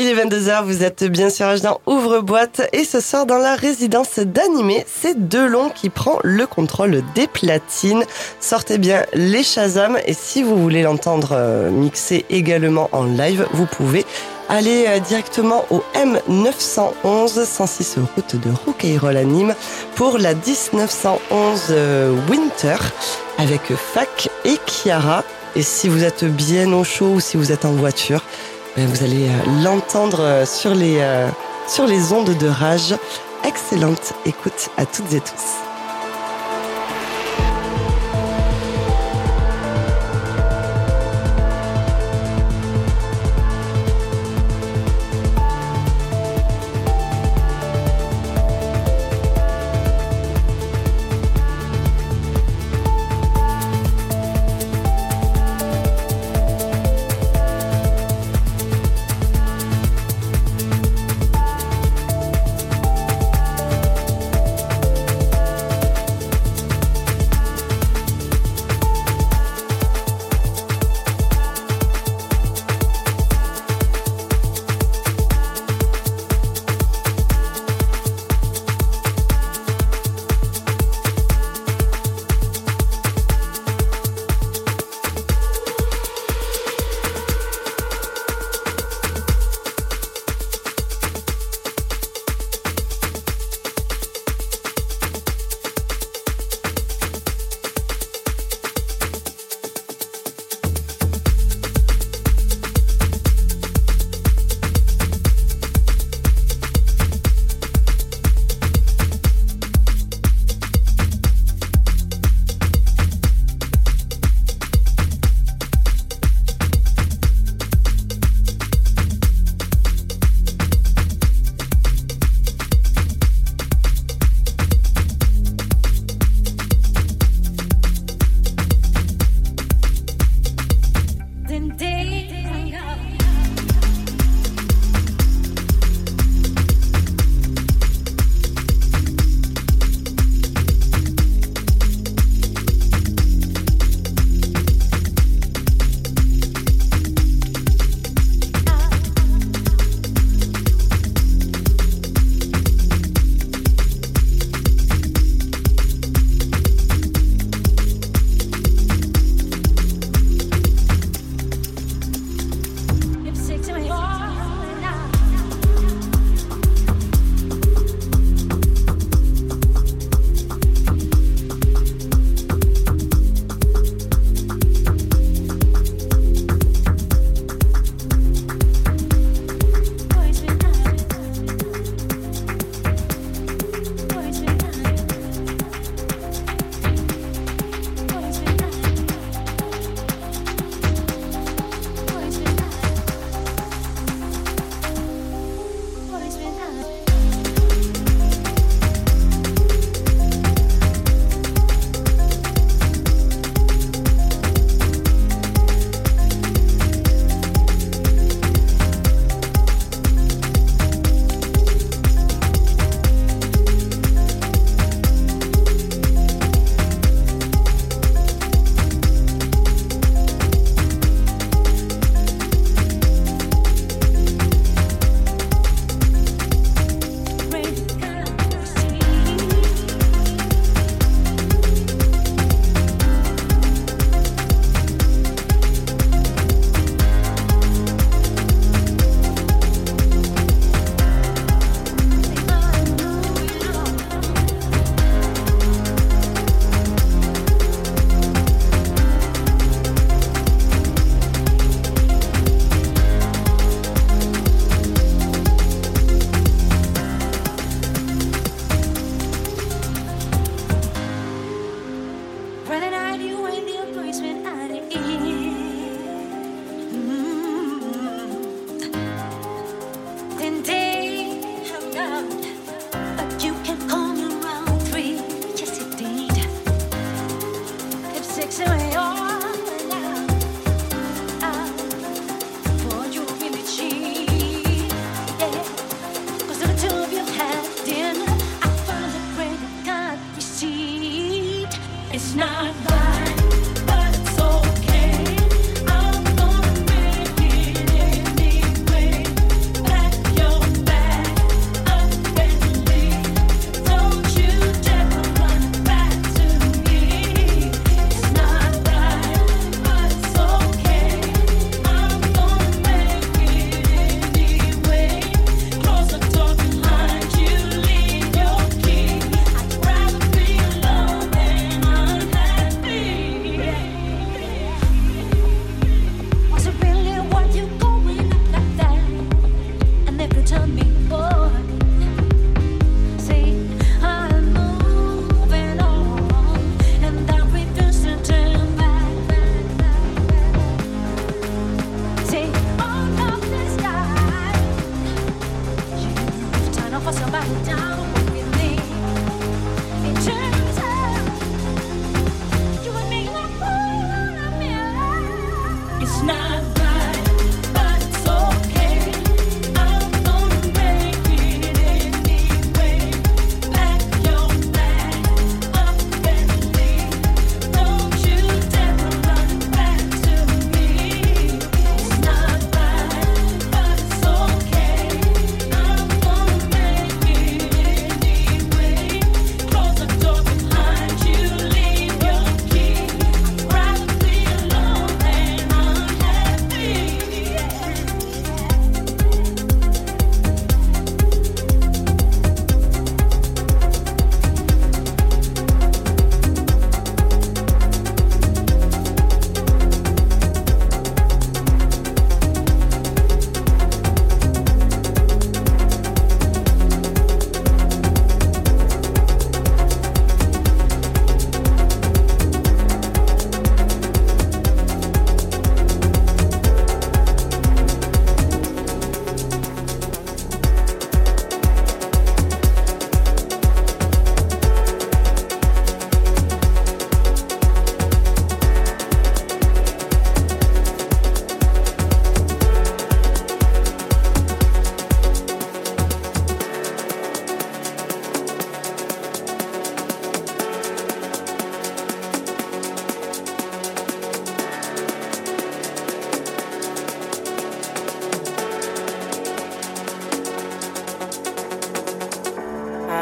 Il est 22h, vous êtes bien sûr dans Ouvre-boîte et ce soir dans la résidence d'animé, c'est Delon qui prend le contrôle des platines. Sortez bien les Shazam et si vous voulez l'entendre euh, mixer également en live, vous pouvez aller euh, directement au M911 106 route de Roucayrol à Nîmes pour la 1911 euh, Winter avec Fac et Chiara. Et si vous êtes bien au chaud ou si vous êtes en voiture, vous allez euh, l'entendre sur les, sur les ondes de rage. Excellente écoute à toutes et tous.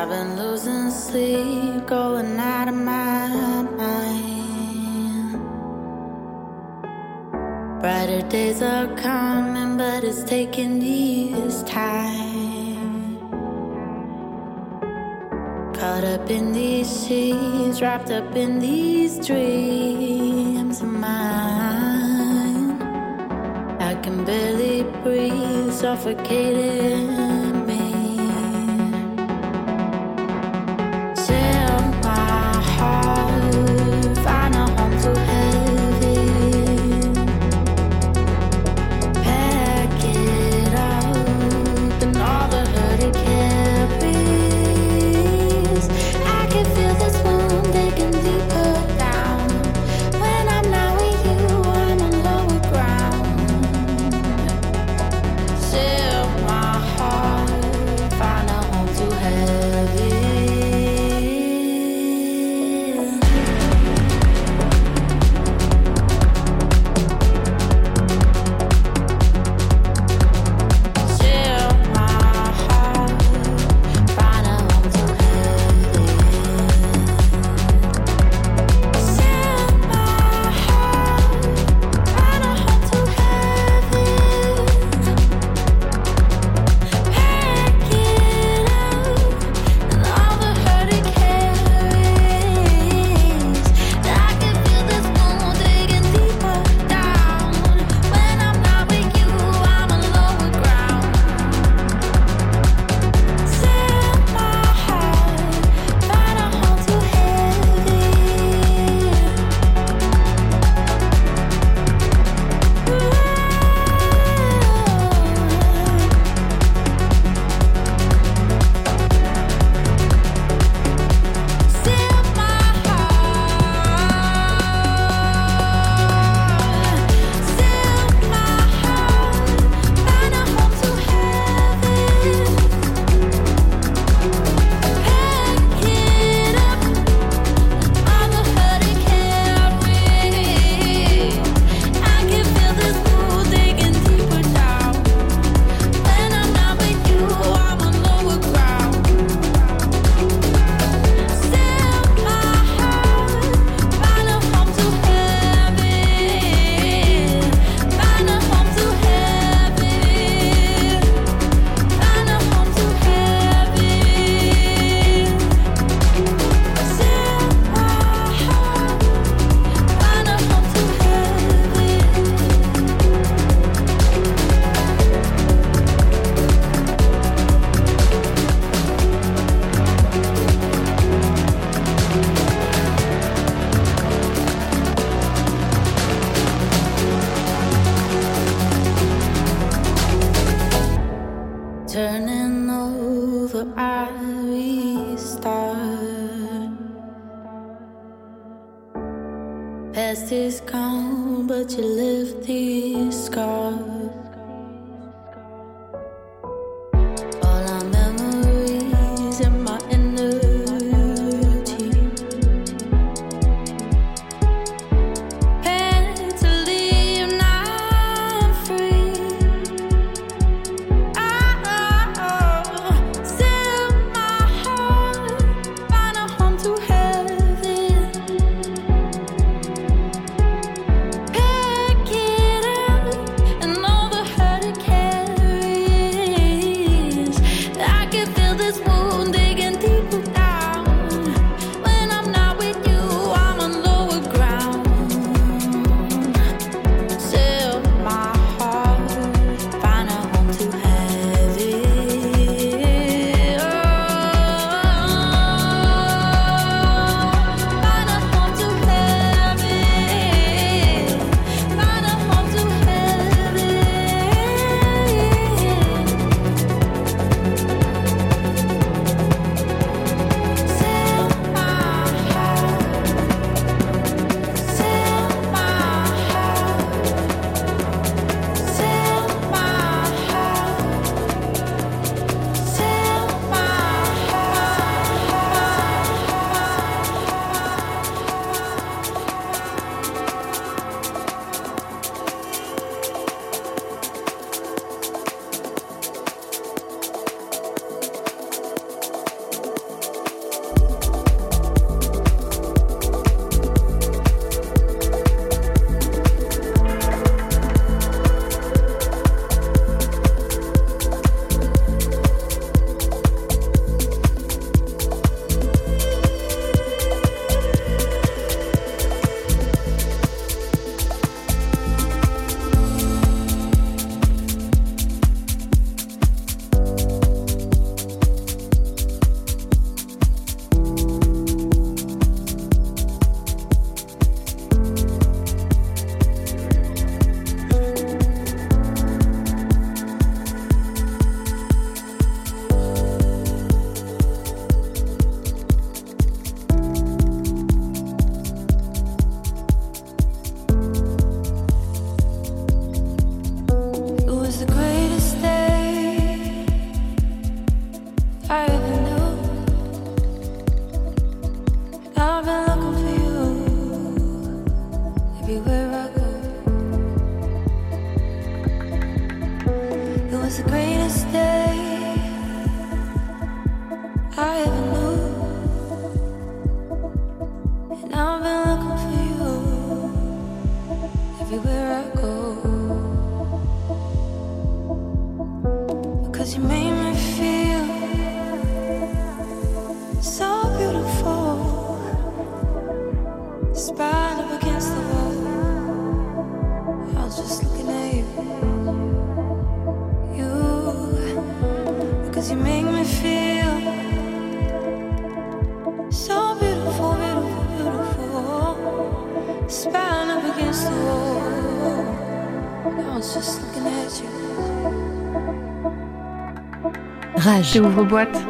I've been losing sleep, going out of my mind. Brighter days are coming, but it's taking years' time. Caught up in these sheets, wrapped up in these dreams of mine. I can barely breathe, suffocating. Page. J'ouvre boîte.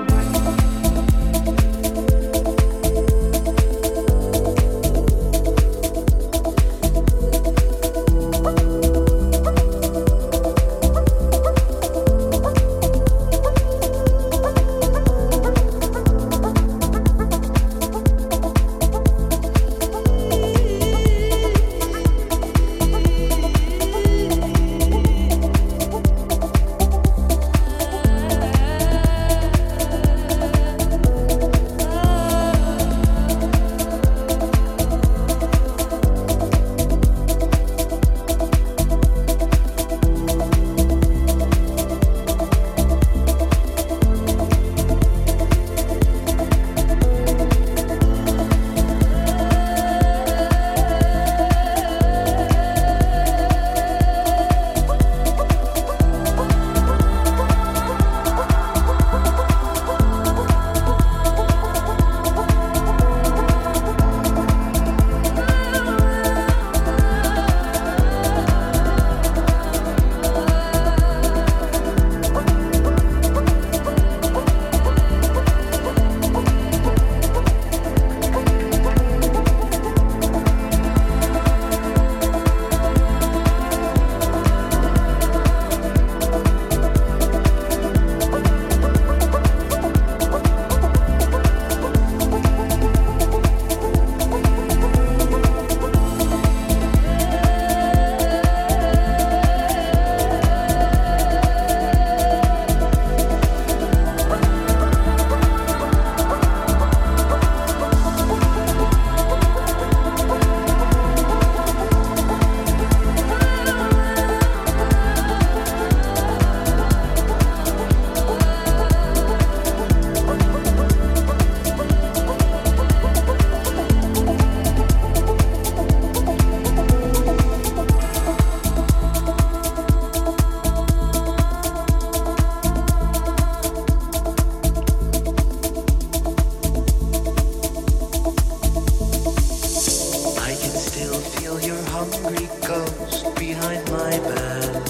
still feel your hungry ghost behind my back.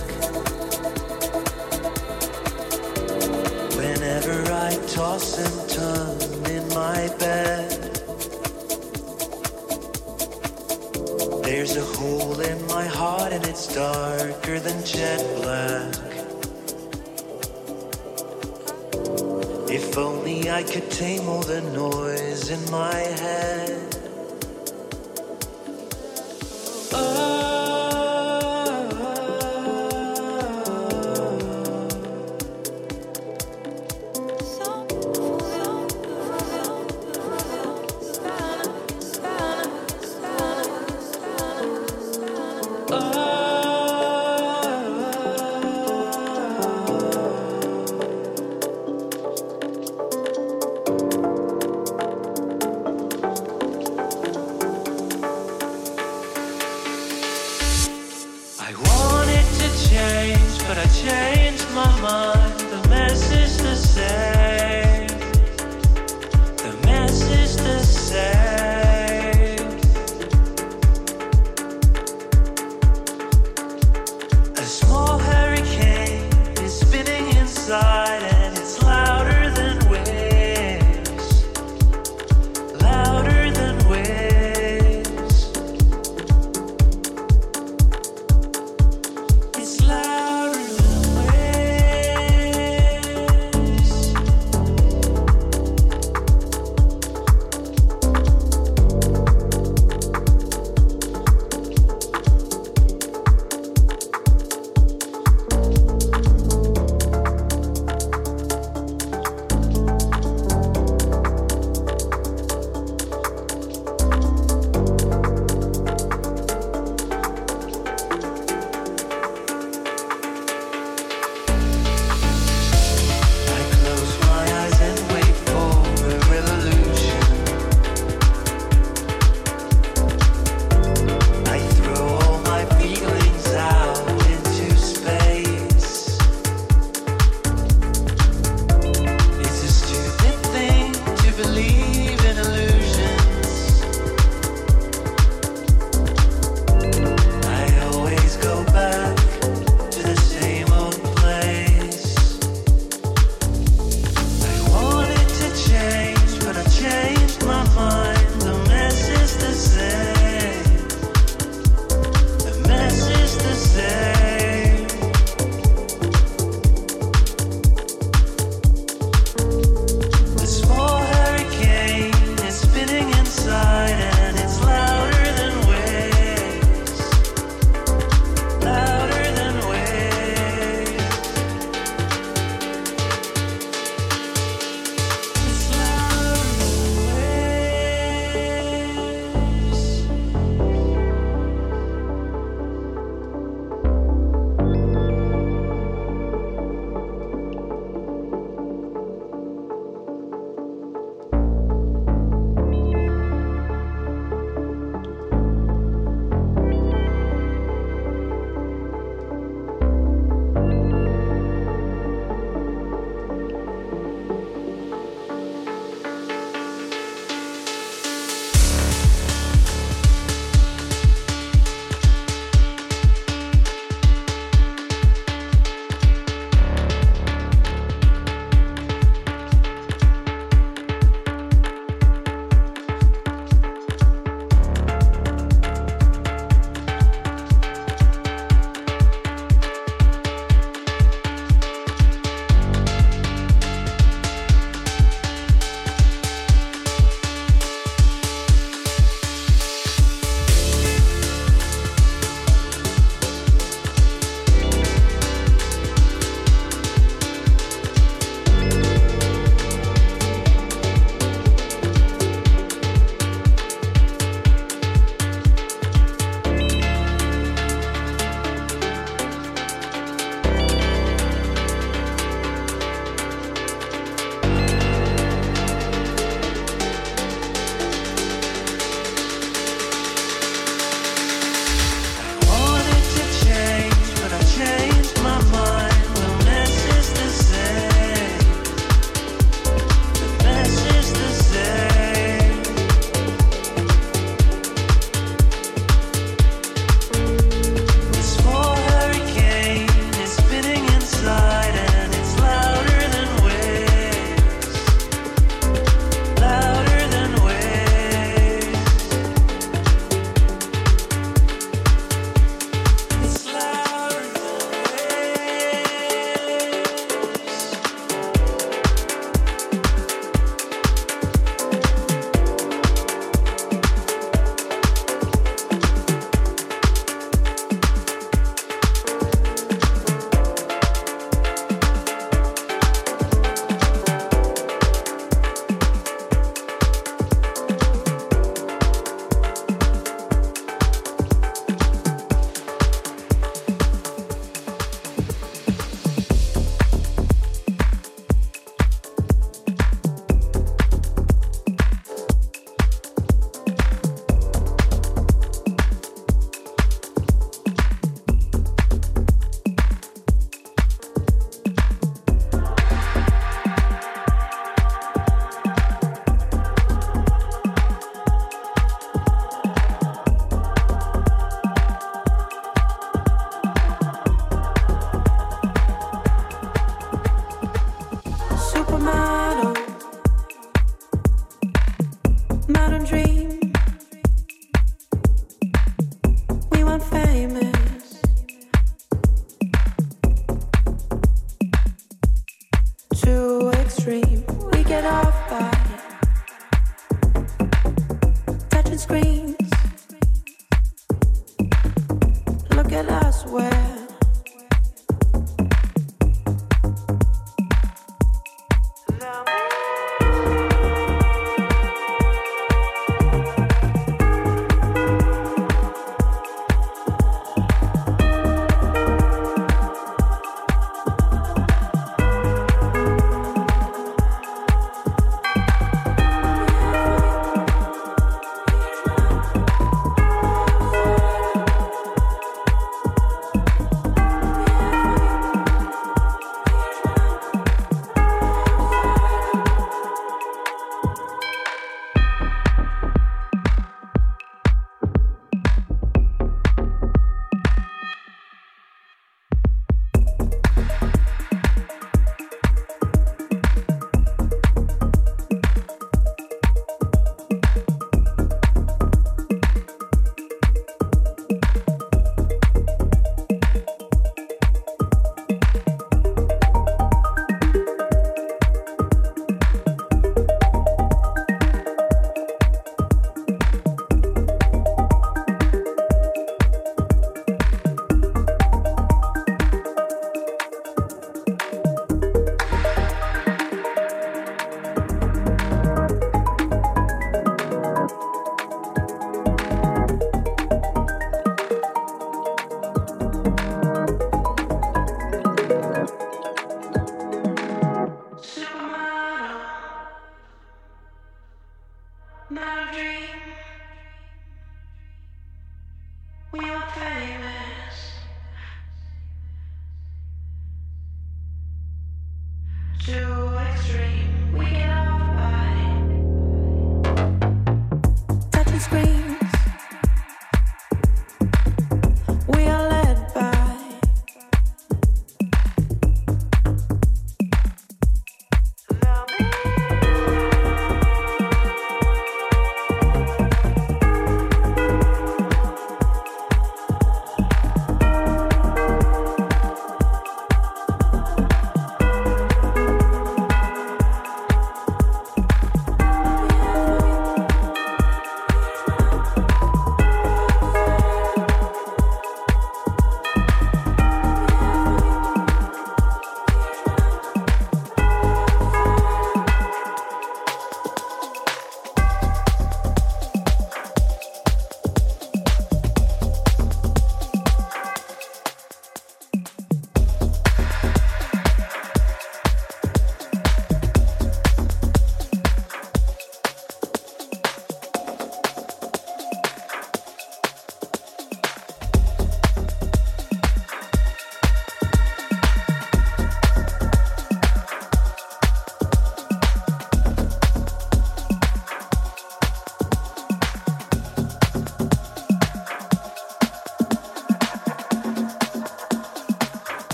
Whenever I toss and turn in my bed, there's a hole in my heart and it's darker than jet black. If only I could tame all the noise in my head.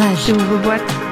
Rage. J'ouvre boîte.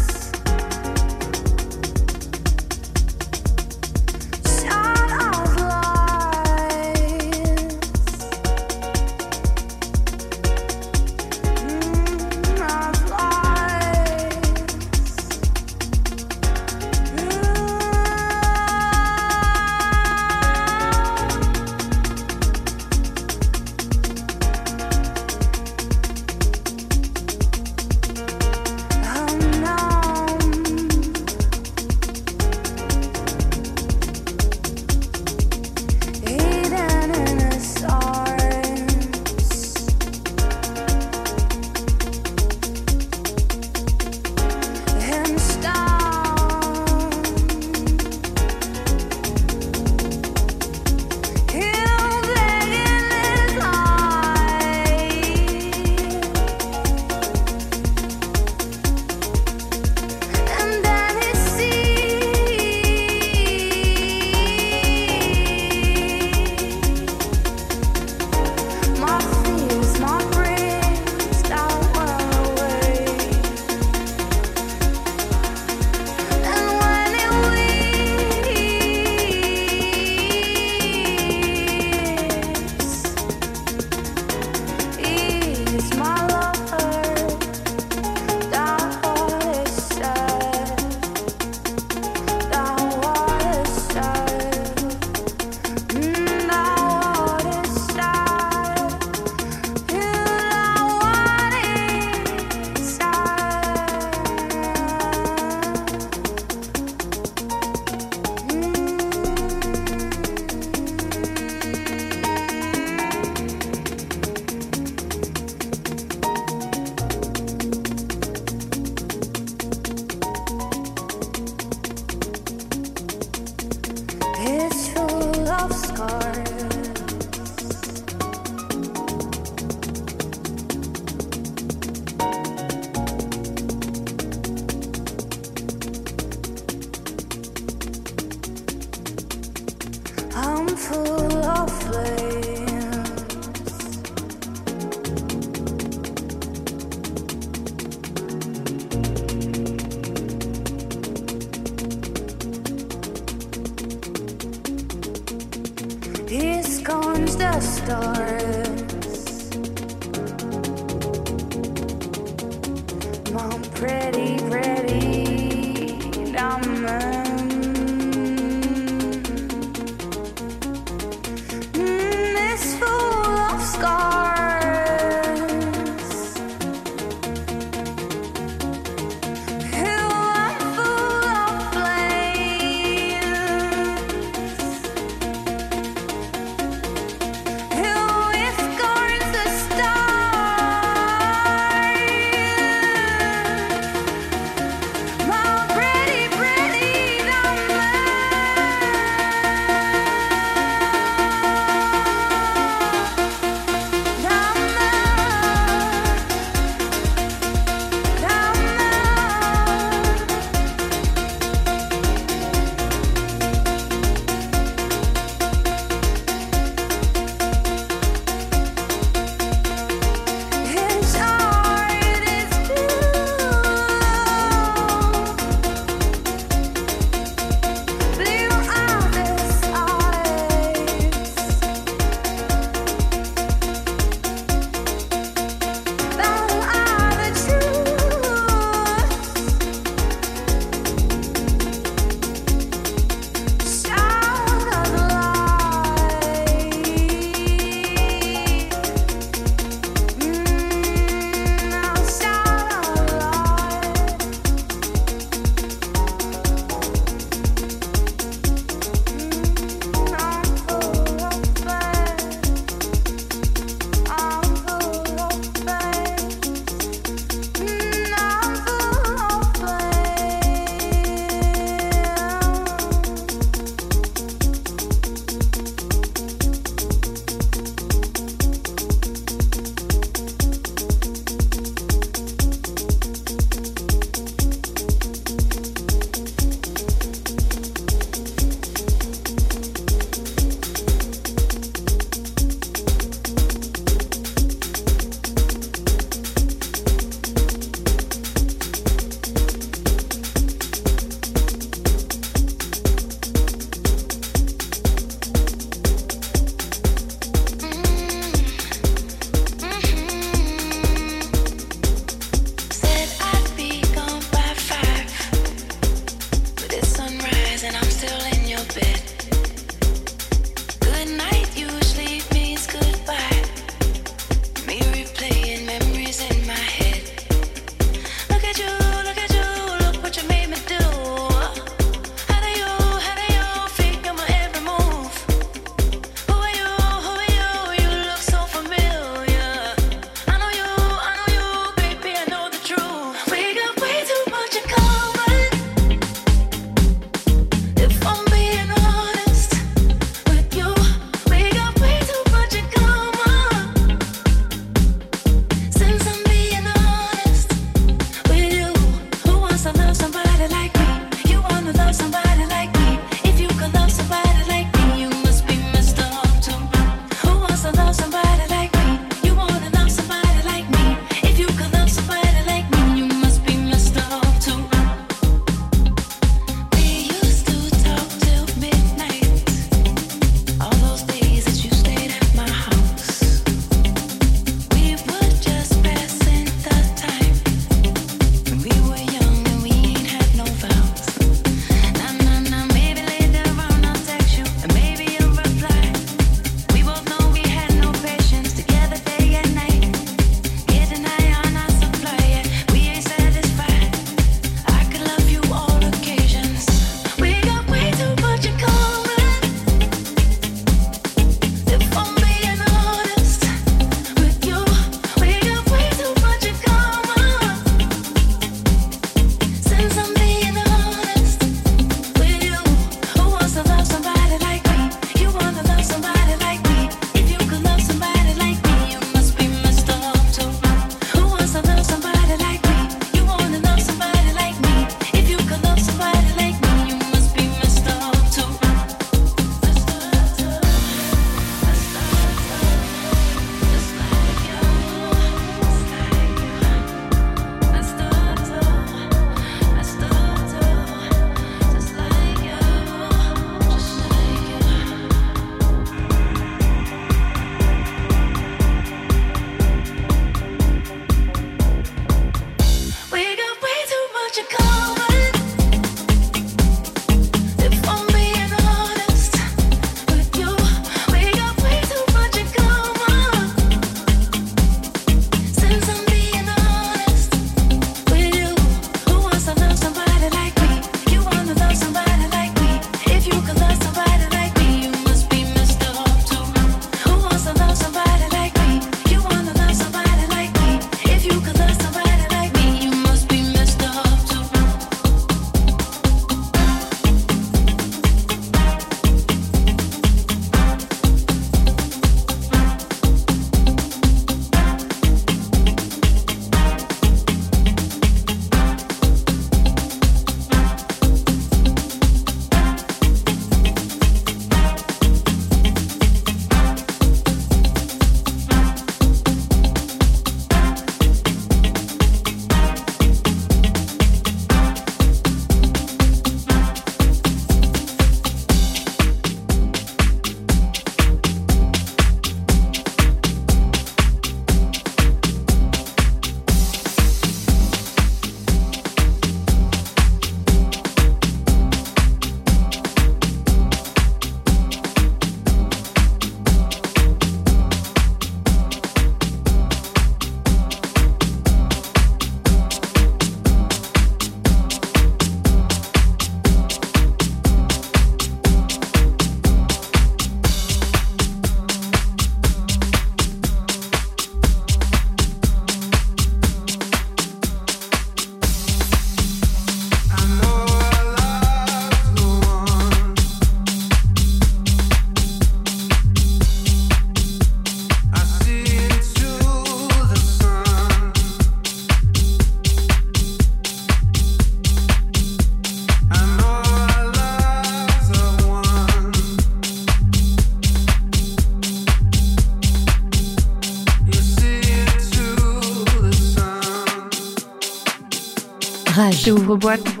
Rage. Ouvre boîte.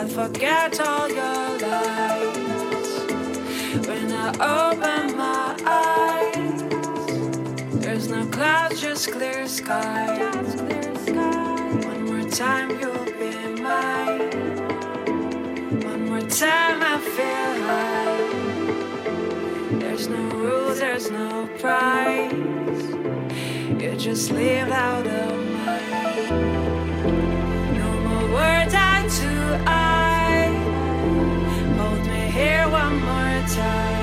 I'll forget all your lies. When I open my eyes, there's no clouds, just clear skies. One more time, you'll be mine. One more time, I feel high. There's no rules, there's no price. You just live out of mind. No more words I to I one more time.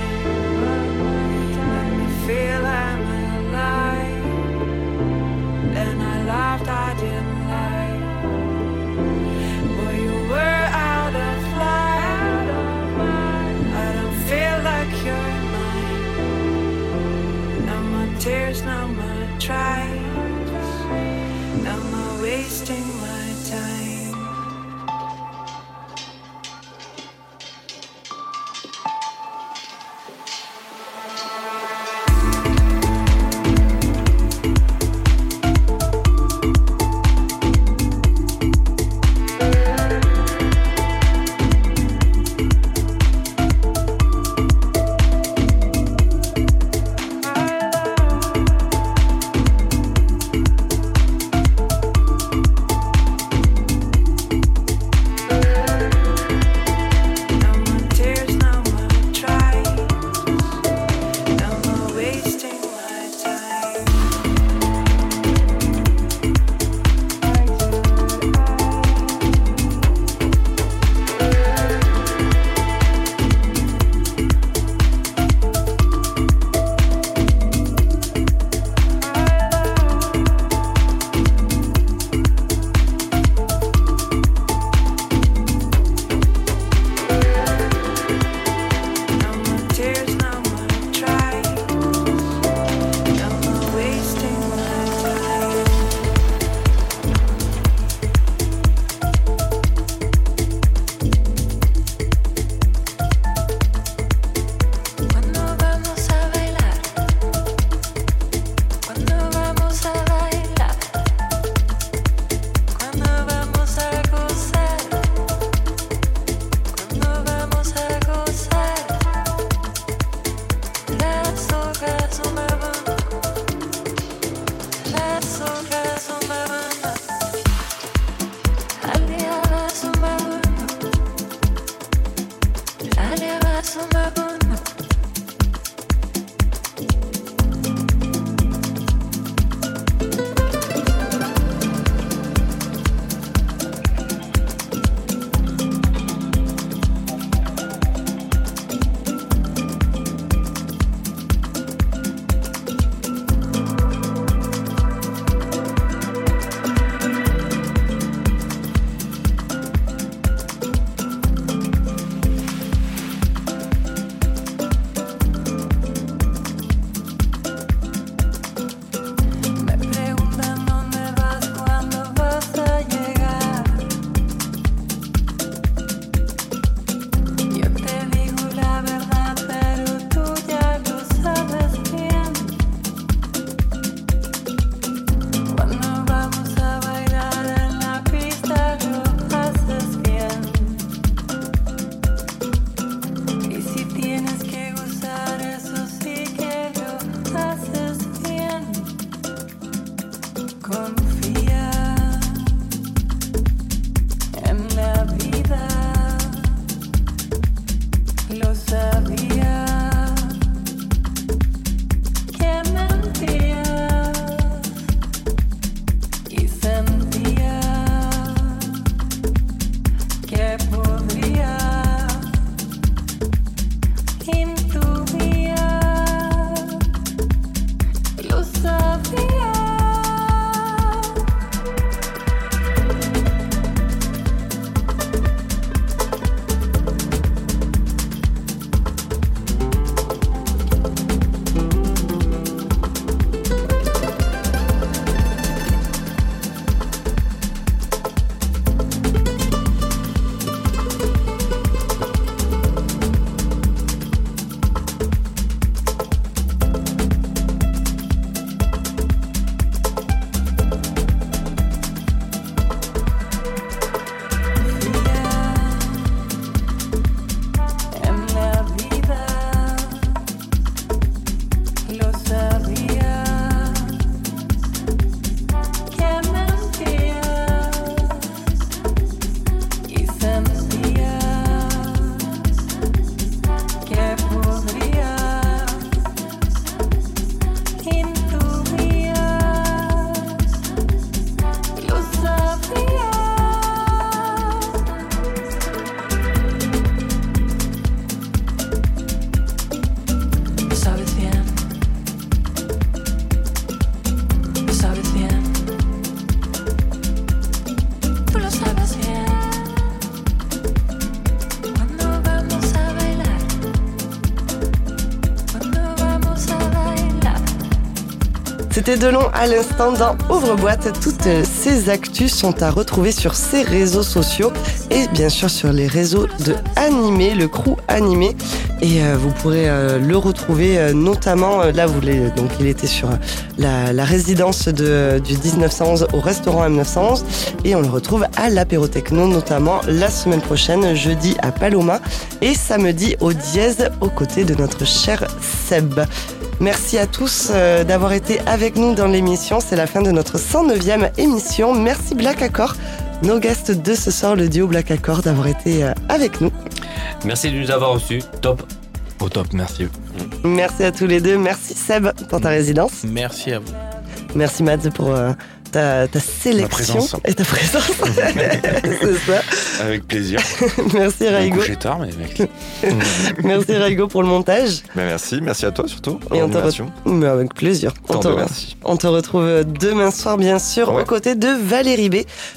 C'était Delon à l'instant dans Ouvre-boîte. Toutes ces actus sont à retrouver sur ses réseaux sociaux et bien sûr sur les réseaux de Animé, le crew Animé. Et euh, vous pourrez euh, le retrouver euh, notamment, là vous donc il était sur la, résidence de, du 1911 au restaurant M911 et on le retrouve à l'apéro techno notamment la semaine prochaine, jeudi à Paloma et samedi au dièse aux côtés de notre cher Seb. Merci à tous euh, d'avoir été avec nous dans l'émission. C'est la fin de notre 109e émission. Merci Black Accord, nos guests de ce soir, le duo Black Accord, d'avoir été euh, avec nous. Merci de nous avoir reçus. Top. Au top, merci. Merci à tous les deux. Merci Seb pour ta résidence. Merci à vous. Merci Mads pour euh, ta, ta sélection et ta présence. C'est ça. Avec plaisir. Merci Raigo. coucher tard, mais mec. Merci Raigo pour le montage. Ben merci, merci à toi surtout. Et on te avec plaisir. On Tant te, de merci. on te retrouve demain soir, bien sûr, Ouais. aux côtés de Valérie B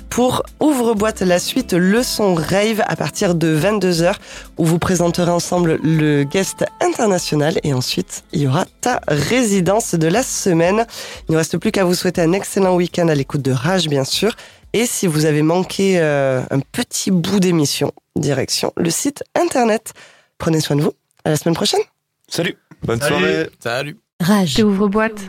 pour Ouvre-boîte la suite Leçon Rave à partir de 22h où vous présenterez ensemble le guest international et ensuite il y aura ta résidence de la semaine. Il ne reste plus qu'à vous souhaiter un excellent week-end à l'écoute de Rage, bien sûr. Et si vous avez manqué euh, un petit bout d'émission, direction le site internet. Prenez soin de vous. À la semaine prochaine. Salut. Bonne Salut. soirée. Salut. Rage. Ouvre-boîte.